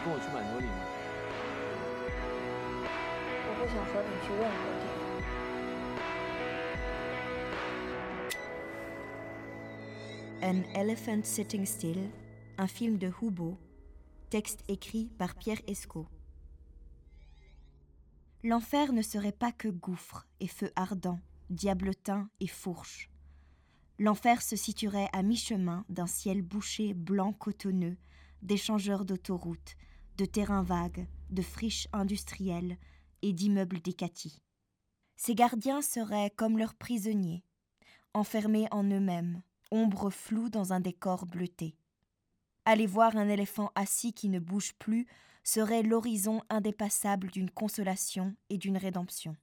你跟我去满洲里吗？我不想和你去任何地方。 An Elephant Sitting Still, un film de Hubo, texte écrit par Pierre Esco. L'enfer ne serait pas que gouffre et feu ardent, diabletin et fourche. L'enfer se situerait à mi-chemin d'un ciel bouché blanc cotonneux, d'échangeurs d'autoroutes, de terrains vagues, de friches industrielles et d'immeubles décatis. Ces gardiens seraient comme leurs prisonniers, enfermés en eux-mêmes, ombre floue dans un décor bleuté. Aller voir un éléphant assis qui ne bouge plus serait l'horizon indépassable d'une consolation et d'une rédemption.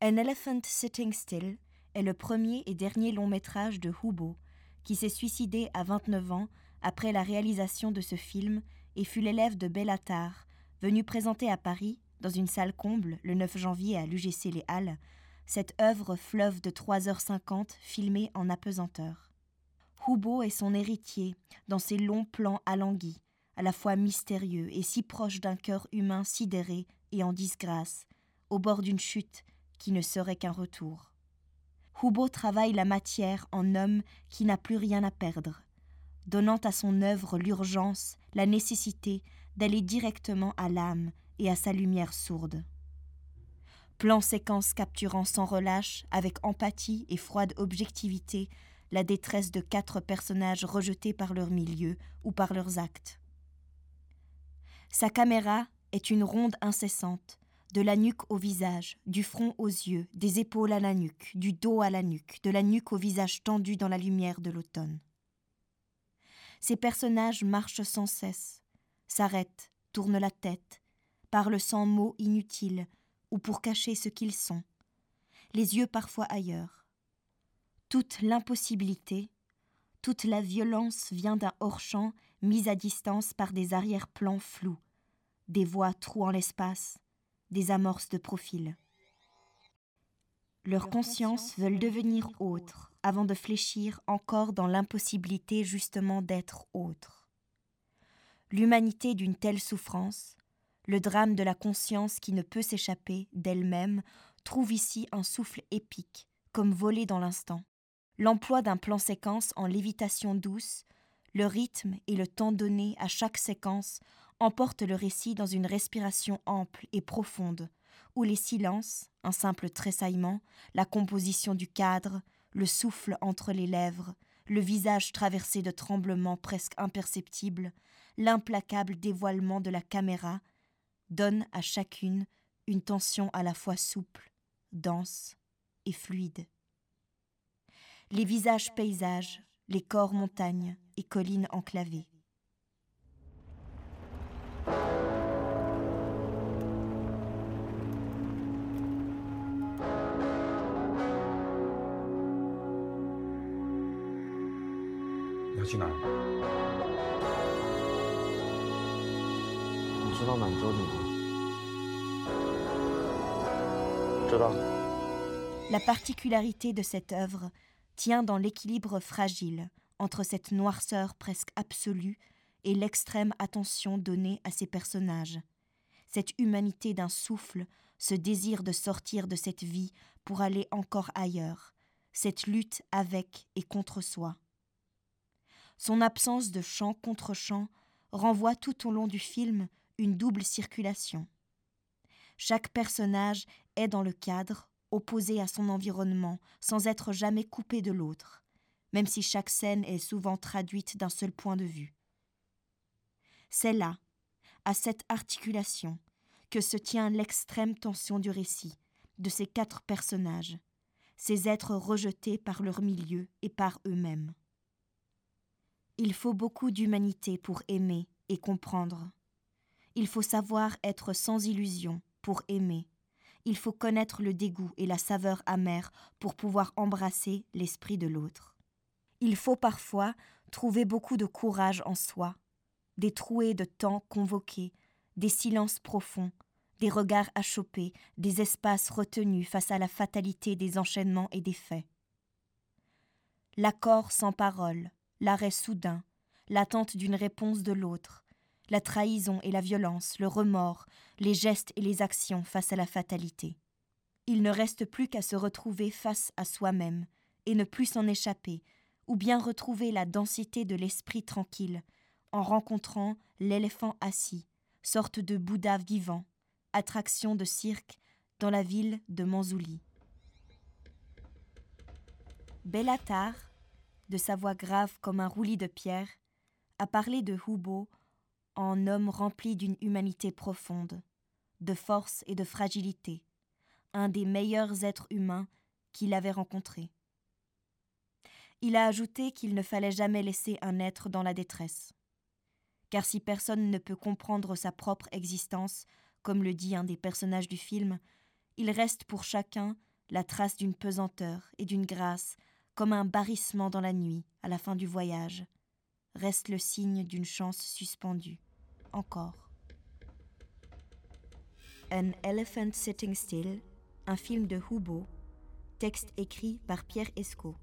An Elephant Sitting Still est le premier et dernier long métrage de Hubo, qui s'est suicidé à 29 ans après la réalisation de ce film et fut l'élève de Bellatar, venu présenter à Paris, dans une salle comble, le 9 janvier à l'UGC Les Halles, cette œuvre fleuve de 3h50 filmée en apesanteur. Hubo est son héritier dans ses longs plans alanguis, à la fois mystérieux et si proches d'un cœur humain sidéré et en disgrâce, au bord d'une chute qui ne serait qu'un retour. Hubo travaille la matière en homme qui n'a plus rien à perdre, donnant à son œuvre l'urgence, la nécessité d'aller directement à l'âme et à sa lumière sourde. Plan séquence capturant sans relâche, avec empathie et froide objectivité, la détresse de quatre personnages rejetés par leur milieu ou par leurs actes. Sa caméra est une ronde incessante, de la nuque au visage, du front aux yeux, des épaules à la nuque, du dos à la nuque, de la nuque au visage tendu dans la lumière de l'automne. Ces personnages marchent sans cesse, s'arrêtent, tournent la tête, parlent sans mots inutiles ou pour cacher ce qu'ils sont, les yeux parfois ailleurs. Toute l'impossibilité, toute la violence vient d'un hors-champ mis à distance par des arrière-plans flous, des voix trouant l'espace, des amorces de profil. Leurs consciences veulent devenir autres avant de fléchir encore dans l'impossibilité justement d'être autres. L'humanité d'une telle souffrance, le drame de la conscience qui ne peut s'échapper d'elle-même, trouve ici un souffle épique, comme volé dans l'instant. L'emploi d'un plan séquence en lévitation douce, le rythme et le temps donné à chaque séquence emportent le récit dans une respiration ample et profonde, où les silences, un simple tressaillement, la composition du cadre, le souffle entre les lèvres, le visage traversé de tremblements presque imperceptibles, l'implacable dévoilement de la caméra, donnent à chacune une tension à la fois souple, dense et fluide. Les visages paysages, les corps montagnes et collines enclavées. “ 去哪儿？你知道满洲里吗？知道。 La particularité de cette œuvre tient dans l'équilibre fragile entre cette noirceur presque absolue et l'extrême attention donnée à ces personnages, cette humanité d'un souffle, ce désir de sortir de cette vie pour aller encore ailleurs, cette lutte avec et contre soi. Son absence de chant contre chant renvoie tout au long du film une double circulation. Chaque personnage est dans le cadre, opposé à son environnement, sans être jamais coupé de l'autre, même si chaque scène est souvent traduite d'un seul point de vue. C'est là, à cette articulation, que se tient l'extrême tension du récit, de ces quatre personnages, ces êtres rejetés par leur milieu et par eux-mêmes. Il faut beaucoup d'humanité pour aimer et comprendre. Il faut savoir être sans illusion pour aimer. Il faut connaître le dégoût et la saveur amère pour pouvoir embrasser l'esprit de l'autre. Il faut parfois trouver beaucoup de courage en soi, des trouées de temps convoqués, des silences profonds, des regards achoppés, des espaces retenus face à la fatalité des enchaînements et des faits. L'accord sans parole, l'arrêt soudain, l'attente d'une réponse de l'autre, la trahison et la violence, le remords, les gestes et les actions face à la fatalité. Il ne reste plus qu'à se retrouver face à soi-même et ne plus s'en échapper, ou bien retrouver la densité de l'esprit tranquille en rencontrant l'éléphant assis, sorte de Bouddha vivant, attraction de cirque dans la ville de Manzouli. Bellatar, de sa voix grave comme un roulis de pierre, a parlé de Hubo en homme rempli d'une humanité profonde, de force et de fragilité, un des meilleurs êtres humains qu'il avait rencontrés. Il a ajouté qu'il ne fallait jamais laisser un être dans la détresse. Car si personne ne peut comprendre sa propre existence, comme le dit un des personnages du film, il reste pour chacun la trace d'une pesanteur et d'une grâce, comme un barrissement dans la nuit à la fin du voyage, reste le signe d'une chance suspendue. Encore. An Elephant Sitting Still, un film de Hubo, texte écrit par Pierre Esco.